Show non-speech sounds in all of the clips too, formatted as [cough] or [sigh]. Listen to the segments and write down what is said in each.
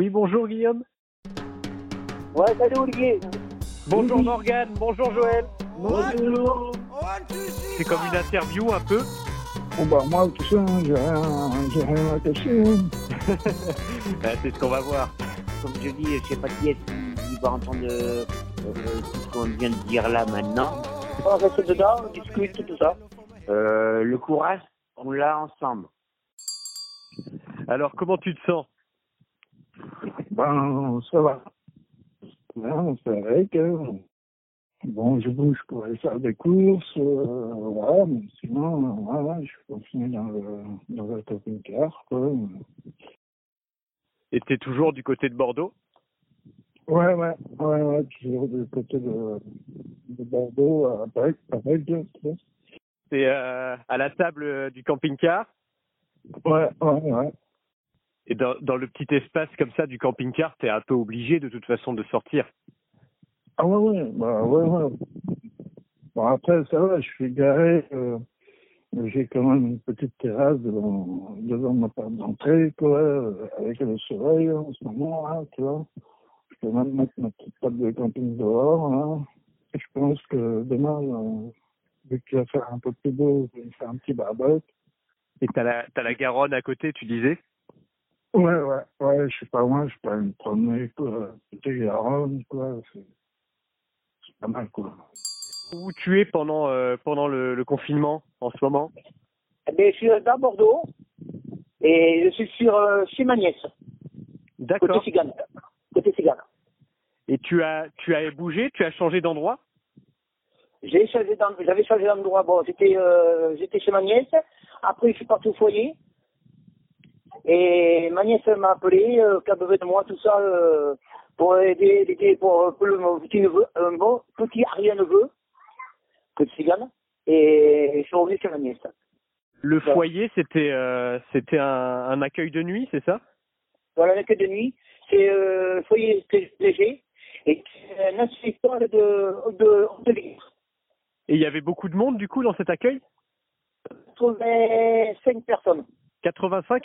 Oui, bonjour Guillaume. Ouais, salut Olivier. Bonjour Morgane, bonjour Joël. Bonjour. C'est comme une interview un peu. Bon bah moi tout ça, hein, j'ai rien, j'ai rien à cacher. hein. Ah, [laughs] c'est ce qu'on va voir. Comme je dis, je sais pas qui est qui va entendre euh, euh, tout ce qu'on vient de dire là maintenant. On reste dedans, on discute, tout ça. Euh, le courage, on l'a ensemble. Alors, comment tu te sens? Ben ça va. Ouais, c'est vrai que bon, je bouge pour aller faire des courses, euh, voilà, mais sinon, voilà, je suis confiné dans le dans le camping-car, quoi. Et t'es toujours du côté de Bordeaux? Ouais, ouais, ouais, ouais, toujours du côté de, de Bordeaux, à Paris, à Paris, tu vois. T'es euh, à la table euh, du camping-car? Ouais, ouais, ouais. Et dans, dans le petit espace comme ça du camping-car, t'es un peu obligé de toute façon de sortir. Ah ouais, ouais, bah ouais, ouais. Bon, après, ça va, je suis garé, euh, j'ai quand même une petite terrasse devant, devant ma porte d'entrée, quoi, avec le soleil en ce moment, là, tu vois. Je peux même mettre ma petite table de camping dehors, là. Et je pense que demain, euh, vu qu'il va faire un peu plus beau, je vais faire un petit barbecue. Et t'as la, t'as la Garonne à côté, tu disais? Ouais, ouais, ouais, je suis pas loin, je peux aller me promener, quoi, côté Garonne, quoi, c'est c'est pas mal, quoi. Où tu es pendant, euh, pendant le, le confinement en ce moment? Eh bien, je suis dans Bordeaux et je suis sur, euh, chez ma nièce, côté D'accord. cigane. Côté cigane. Et tu as, tu as bougé, tu as changé d'endroit? J'ai changé d'en- j'avais changé d'endroit. Bon, j'étais euh, j'étais chez ma nièce. Après, je suis parti au foyer. Et ma nièce m'a appelé, euh, qu'elle avait besoin de moi, tout ça, euh, pour aider, aider pour, pour le mon petit neveu, un bon petit arrière-neveu, que cigane. Et je suis revenu chez ma nièce. Le foyer, c'était, euh, c'était un, un accueil de nuit, c'est ça? Voilà, l'accueil de nuit. C'est euh, foyer léger. Et un inspecteur de, de, de, Et il y avait beaucoup de monde du coup dans cet accueil? De cinq personnes. 85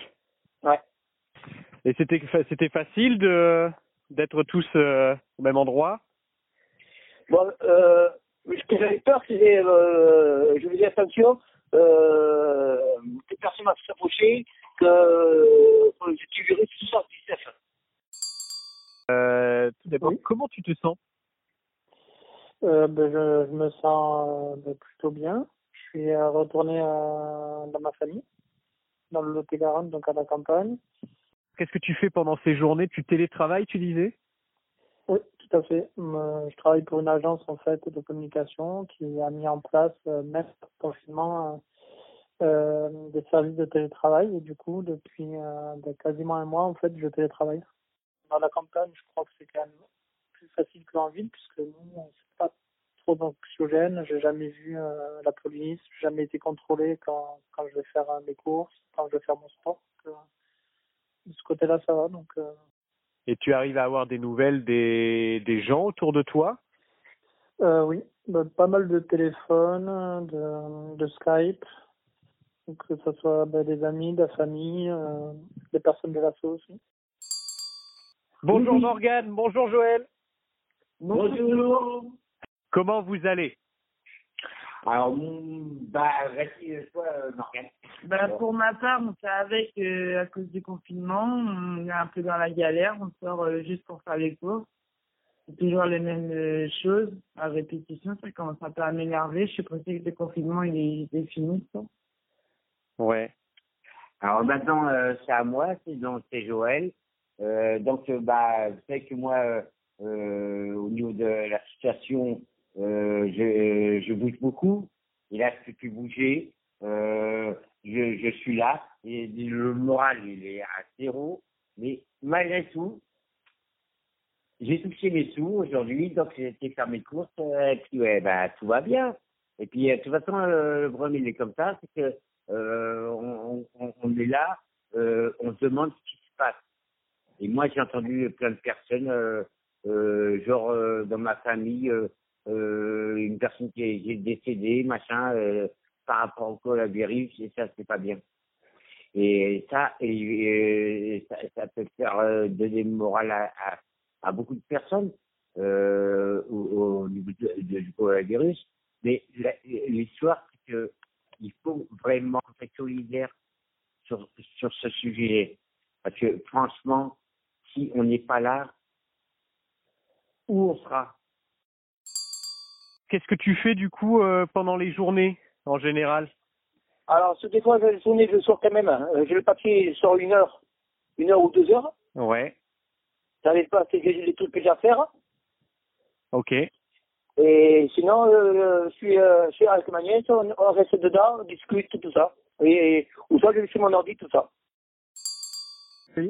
Ouais. Et c'était, fa- c'était facile de, d'être tous euh, au même endroit? Bon, euh, ce que j'avais peur, c'est, euh, je faisais attention, euh, que personne m'a s'approcher, que euh, tu verrais tout ça, 19. euh, Tout d'abord, Oui. comment tu te sens? Euh, ben, je, je me sens euh, ben, plutôt bien. Je suis retourné euh, dans ma famille, dans le Lot-et-Garonne, donc à la campagne. Qu'est-ce que tu fais pendant ces journées? Tu télétravailles, tu disais? Oui, tout à fait. Je travaille pour une agence en fait de communication qui a mis en place, euh, même confinement, euh, euh, des services de télétravail. Et du coup, depuis euh, ben, quasiment un mois, en fait, je télétravaille. Dans la campagne, je crois que c'est quand même plus facile qu'en ville, puisque nous, trop anxiogène. J'ai jamais vu euh, la police, j'ai jamais été contrôlé quand, quand je vais faire euh, mes courses, quand je vais faire mon sport. Donc, euh, de ce côté-là, ça va. Donc, euh, Et tu arrives à avoir des nouvelles des, des gens autour de toi? Euh, oui, bah, pas mal de téléphones, de, de Skype, donc que ce soit bah, des amis, de la famille, euh, des personnes de l'asso aussi. Bonjour Morgane, bonjour Joël. Bonjour. Comment vous allez? Alors, mm, bah, toi, euh, Morgane. Bah, pour ma part, on fait avec euh, à cause du confinement. On est un peu dans la galère. On sort euh, juste pour faire les courses. C'est toujours les mêmes euh, choses à répétition. Ça commence un peu à m'énerver. Je suis pressée que le confinement il est, il est fini. quoi. Ouais. Alors maintenant, euh, c'est à moi, c'est donc c'est Joël. Euh, donc, euh, bah, vous savez que moi, euh, euh, au niveau de la situation, euh, je, bouge beaucoup. Et là, je peux plus bouger. Euh, je, suis là. Et le moral, il est à zéro. Mais malgré tout, j'ai touché mes sous aujourd'hui, donc j'ai été faire mes courses. euh, et puis, ouais, bah, tout va bien. Et puis, de toute façon, le problème, il est comme ça, c'est que on, on, est là, on se demande ce qui se passe. Et moi, j'ai entendu plein de personnes, genre dans ma famille, une personne qui est, décédée, machin, euh, par rapport au coronavirus, et ça, c'est pas bien. Et ça, et ça, peut faire euh, donner le moral à, beaucoup de personnes euh, au, au, niveau du coronavirus. Mais l'histoire, c'est que il faut vraiment être solidaire sur, sur ce sujet. Parce que franchement, si on n'est pas là, où on sera? Qu'est-ce que tu fais du coup euh, pendant les journées en général? Alors, des fois, les journées, je sors quand même. Hein. J'ai le papier sur une heure, une heure ou deux heures. Ouais. Ça n'arrive pas, c'est les trucs que j'ai à faire. Ok. Et sinon, euh, je suis euh, chez avec ma nièce, on, on, reste dedans, on discute, tout ça. Et, ou soit je vais sur mon ordi, tout ça.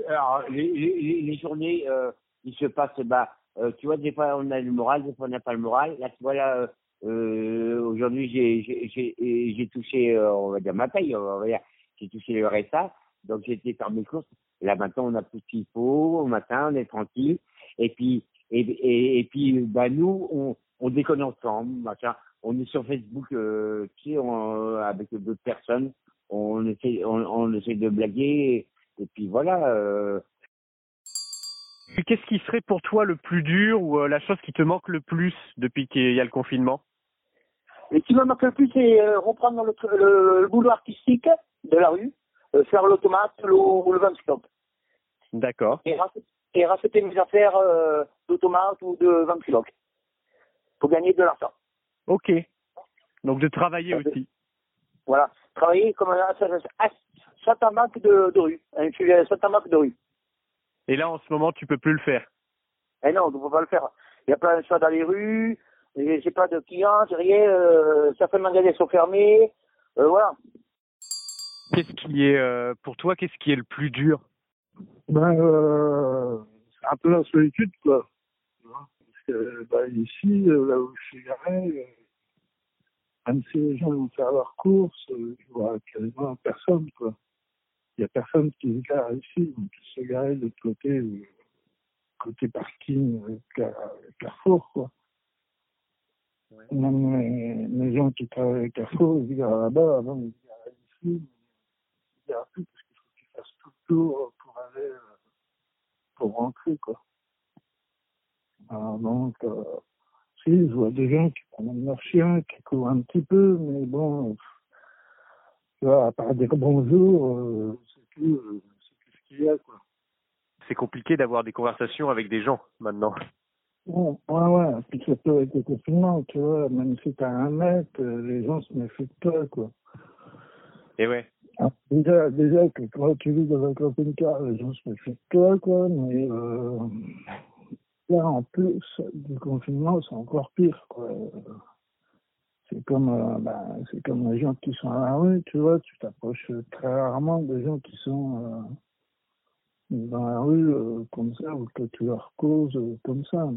Alors, les, les, les journées, euh, il se passe, bah, euh, tu vois, des fois on a le moral, des fois on n'a pas le moral. Là, tu vois, là, euh, aujourd'hui, j'ai, j'ai, j'ai touché, euh, on va dire, ma paye, on va dire, j'ai touché le RSA, donc j'ai été faire mes courses. Là, maintenant, on a tout ce qu'il faut, au matin, on est tranquille. Et puis, et, et, et puis, bah, nous, on, on déconne ensemble, machin. On est sur Facebook, euh, tu sais, on, avec d'autres personnes. On essaie, on, on essaie de blaguer. Et, et puis voilà. Euh, Qu'est-ce qui serait pour toi le plus dur ou euh, la chose qui te manque le plus depuis qu'il y a le confinement? Ce qui me manque le plus, c'est euh, reprendre le, le, le, boulot artistique de la rue, euh, faire l'automate ou le ventilop. D'accord. Et, et, racheter mes affaires euh, d'automate ou de ventilop pour gagner de l'argent. Ok. Donc de travailler aussi. Voilà. Travailler comme un satamac de, de rue. Un satamac de rue. Et là, en ce moment, tu peux plus le faire. Eh non, on ne peut pas le faire. Il y a plein de choses dans les rues, j'ai pas de clients, j'ai rien, euh, certains magasins sont fermés, euh, voilà. Qu'est-ce qui est, euh, pour toi, qu'est-ce qui est le plus dur? Ben, euh, c'est un peu la solitude, quoi. Parce que, bah, ici, là où je suis garé, même si les gens vont faire leurs courses, je vois quasiment personne, quoi il n'y a personne qui se gare ici, donc se garer de l'autre côté, euh, côté parking, euh, Carrefour, quoi. Ouais. Même les, les, gens qui travaillent à Carrefour, ils se garent là-bas, avant ils se garent ici, mais ils se garent plus parce qu'il faut qu'ils fassent tout le tour pour aller, euh, pour rentrer, quoi. Alors donc, euh, si, je vois des gens qui prennent leur chien, qui courent un petit peu, mais bon, tu vois, à part dire bonjour, euh, c'est tout, euh, c'est tout ce qu'il y a, quoi. C'est compliqué d'avoir des conversations avec des gens maintenant. Ouais, ouais, ouais. Puis surtout avec le confinement, tu vois, même si t'as un mètre, euh, les gens se méfient de toi, quoi. Et ouais. Ah, déjà, déjà que quand tu vis dans un camping-car, les gens se méfient de toi, quoi, mais euh, là, en plus du confinement, c'est encore pire, quoi c'est comme euh, bah, c'est comme les gens qui sont à la rue, tu vois, tu t'approches très rarement des gens qui sont euh, dans la rue euh, comme ça ou que tu leur causes comme ça.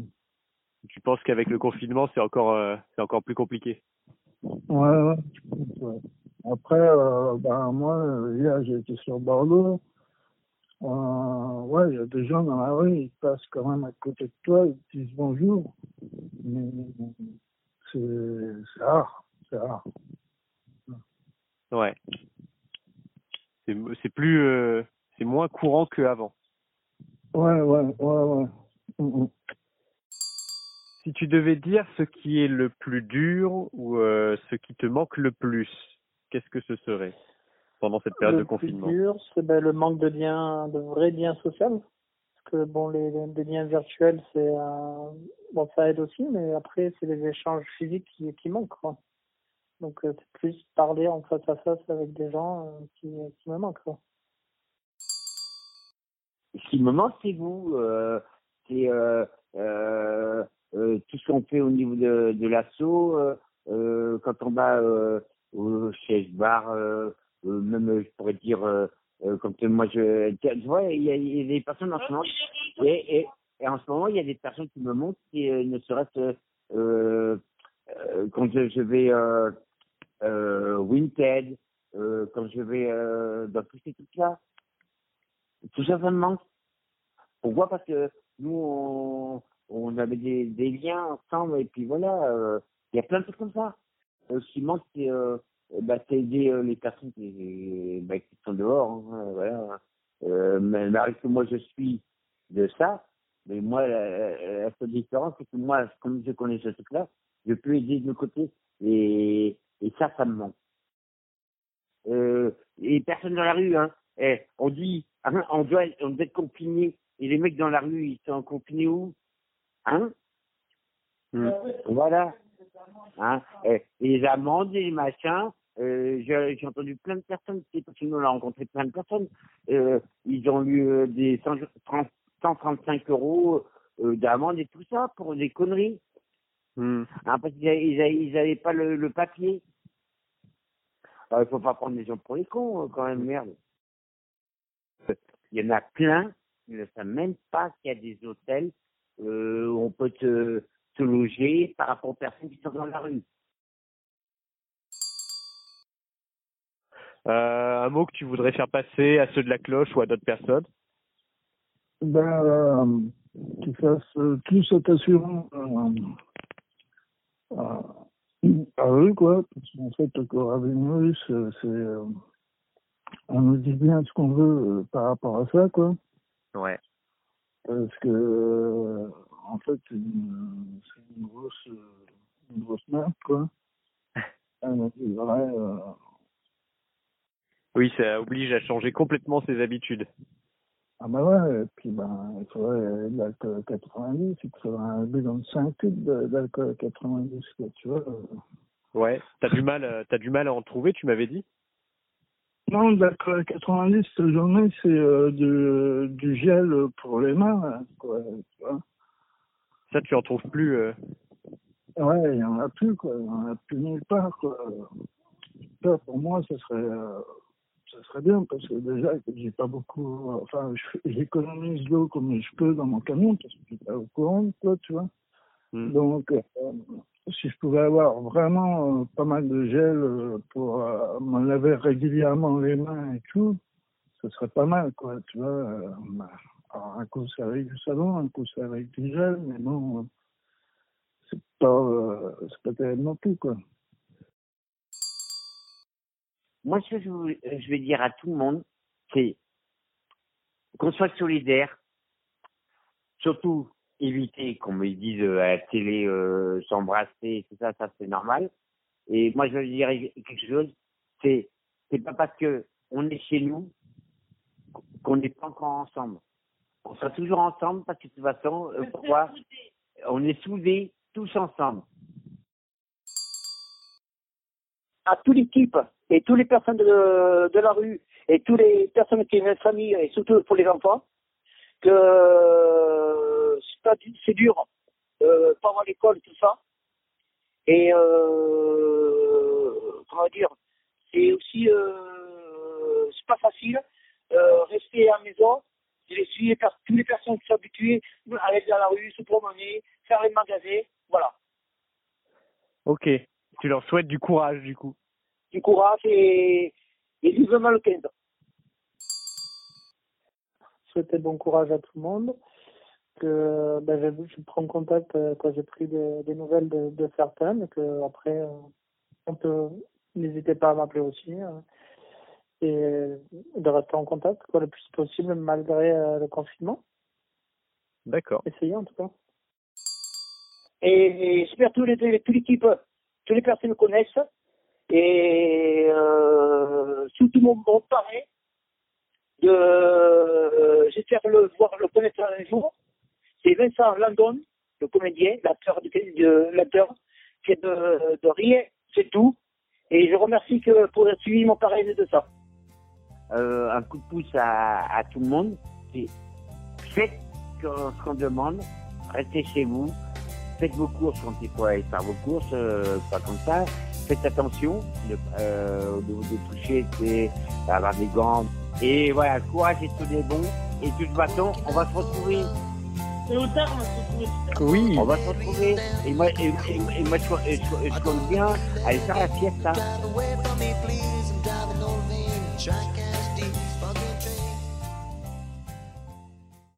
Tu penses qu'avec le confinement, c'est encore c'est encore plus compliqué? Ouais, ouais. ouais. Après, bah, moi, hier, été sur Bordeaux. ouais, il y a des gens dans la rue, ils passent quand même à côté de toi, ils disent bonjour. Mais c'est rare. C'est rare. Ouais. C'est plus, euh, c'est moins courant qu'avant. Ouais, ouais, ouais, ouais. Mm -hmm. Si tu devais dire ce qui est le plus dur ou euh, ce qui te manque le plus, qu'est-ce que ce serait pendant cette période le de confinement? Le plus dur, c'est ben, le manque de liens, de vrais liens sociaux. Bon, les, les liens virtuels, c'est bon, ça aide aussi, mais après, c'est les échanges physiques qui, qui manquent. Donc, euh, c'est plus parler en face à face avec des gens euh, qui, qui me manquent. Ce qui me manque, c'est vous. Euh, c'est tout ce qu'on fait au niveau de, de l'assaut. quand on va au siège bar, même, je pourrais dire, comme moi, je, tu vois, il y, a, des personnes en ce moment, et, et, et, en ce moment, il y a des personnes qui me montrent, qui ne serait-ce euh, quand je, vais euh, euh, euh, quand je vais euh, dans tous ces trucs-là. Tout ça, ça me manque. Pourquoi? Parce que nous, on, on avait des, liens ensemble et puis voilà, il y a plein de trucs comme ça. ce qui manque, c'est euh, bah, c'est aider euh, les personnes qui, bah, qui sont dehors. Hein, voilà. Euh, mais malgré que moi je suis de ça, mais moi la, la seule différence c'est que moi, comme je connais ce truc-là, je peux aider de l'autre côté et, et ça, ça me manque. Euh, et personne dans la rue, hein. Eh, on dit, hein, on doit, on doit être confiné. Et les mecs dans la rue, ils sont confinés où? Hein? Voilà. Hein? Et, et les amendes les machins. Euh, j'ai entendu plein de personnes, c'est parce que nous on a rencontré plein de personnes. Euh, ils ont eu euh, des 100 30 135 euros d'amende et tout ça pour des conneries. Hmm. Hein, parce qu'ils avaient, ils avaient, ils avaient pas le, le papier. Il faut pas prendre les gens pour les cons, quand même, merde. Il y en a plein qui ne savent même pas qu'il y a des hôtels où on peut te, te loger par rapport aux personnes qui sont dans la rue. Un mot que tu voudrais faire passer à ceux de la cloche ou à d'autres personnes? Ben, euh, qu'ils fassent euh, tous attention à, à, à eux, quoi. Parce qu'en fait, le coronavirus, euh, c'est. euh, on nous dit bien ce qu'on veut euh, par rapport à ça, quoi. Ouais. Parce que, euh, en fait, c'est une, c'est une grosse, euh, une grosse merde, quoi. [laughs] Euh, vrai, euh, Oui, ça oblige à changer complètement ses habitudes. ah ben ouais, et puis ben, il faudrait de l'alcool 90, il faudrait un bidon de 5 cubes d'alcool 90, quoi, tu vois. Ouais. T'as du mal, euh, t'as du mal à en trouver, tu m'avais dit? Non, l'alcool 90, cette journée, c'est euh, du, du gel pour les mains, quoi, tu vois. Ça, tu en trouves plus. euh. Ouais, il n'y en a plus, quoi. Il n'y en a plus nulle part, quoi. Ça, pour moi, ça serait, euh, ça serait bien, parce que déjà, j'ai pas beaucoup, enfin, j'économise l'eau comme je peux dans mon camion, parce que je suis pas au courant, quoi, tu vois. Hmm. Donc, euh, si je pouvais avoir vraiment euh, pas mal de gel euh, pour me laver régulièrement les mains et tout, ce serait pas mal, quoi, tu vois. bah, alors, un coup, c'est avec du savon, un coup, c'est avec du gel, mais bon, c'est pas, c'est pas terrible non plus, quoi. Moi, ce que je, vous- je vais dire à tout le monde, c'est qu'on soit solidaire, surtout éviter qu'on me dise euh, à la télé euh, s'embrasser, tout ça, ça c'est normal. Et moi, je veux dire quelque chose, c'est c'est pas parce que on est chez nous qu'on n'est pas encore ensemble. On sera toujours ensemble parce que de toute façon, euh, pourquoi On est soudés tous ensemble. à toute l'équipe et toutes les personnes de, de la rue et toutes les personnes qui ont une famille et surtout pour les enfants que c'est dur euh, pas avoir l'école tout ça et euh, comment dire c'est aussi euh, c'est pas facile rester à la maison les par toutes les personnes qui sont habituées à aller dans la rue se promener faire les magasins voilà Ok. Tu leur souhaites du courage, du coup. Du courage et, et vivement le 15 souhaiter bon courage à tout le monde. Que ben, je, je prends contact euh, quand j'ai pris des, des nouvelles de, de certaines. Et que après, euh, on peut n'hésitez pas à m'appeler aussi euh, et de rester en contact quoi, le plus possible malgré euh, le confinement. D'accord. Essayez en tout cas. Et, et j'espère que tous les, toute l'équipe, toutes les personnes connaissent. Et euh, surtout mon, mon parrain, de, euh, j'espère le voir, le connaître un jour. C'est Vincent Landon, le comédien, l'acteur, de, l'acteur, c'est de, de rien, c'est tout. Et je remercie que pour avoir suivi mon parrain de ça. euh, un coup de pouce à, à tout le monde. Faites ce qu'on demande, restez chez vous, faites vos courses quand il faut aller faire vos courses, euh, pas comme ça. Faites attention de, euh, au niveau de toucher, c'est avoir des gants. Et voilà, courage et tout est bon. Et de toute façon, on va se retrouver. C'est au tard, on se retrouve. Oui. On va se retrouver. Et moi, et, et- et moi je, je, je, je compte bien aller faire la fiesta.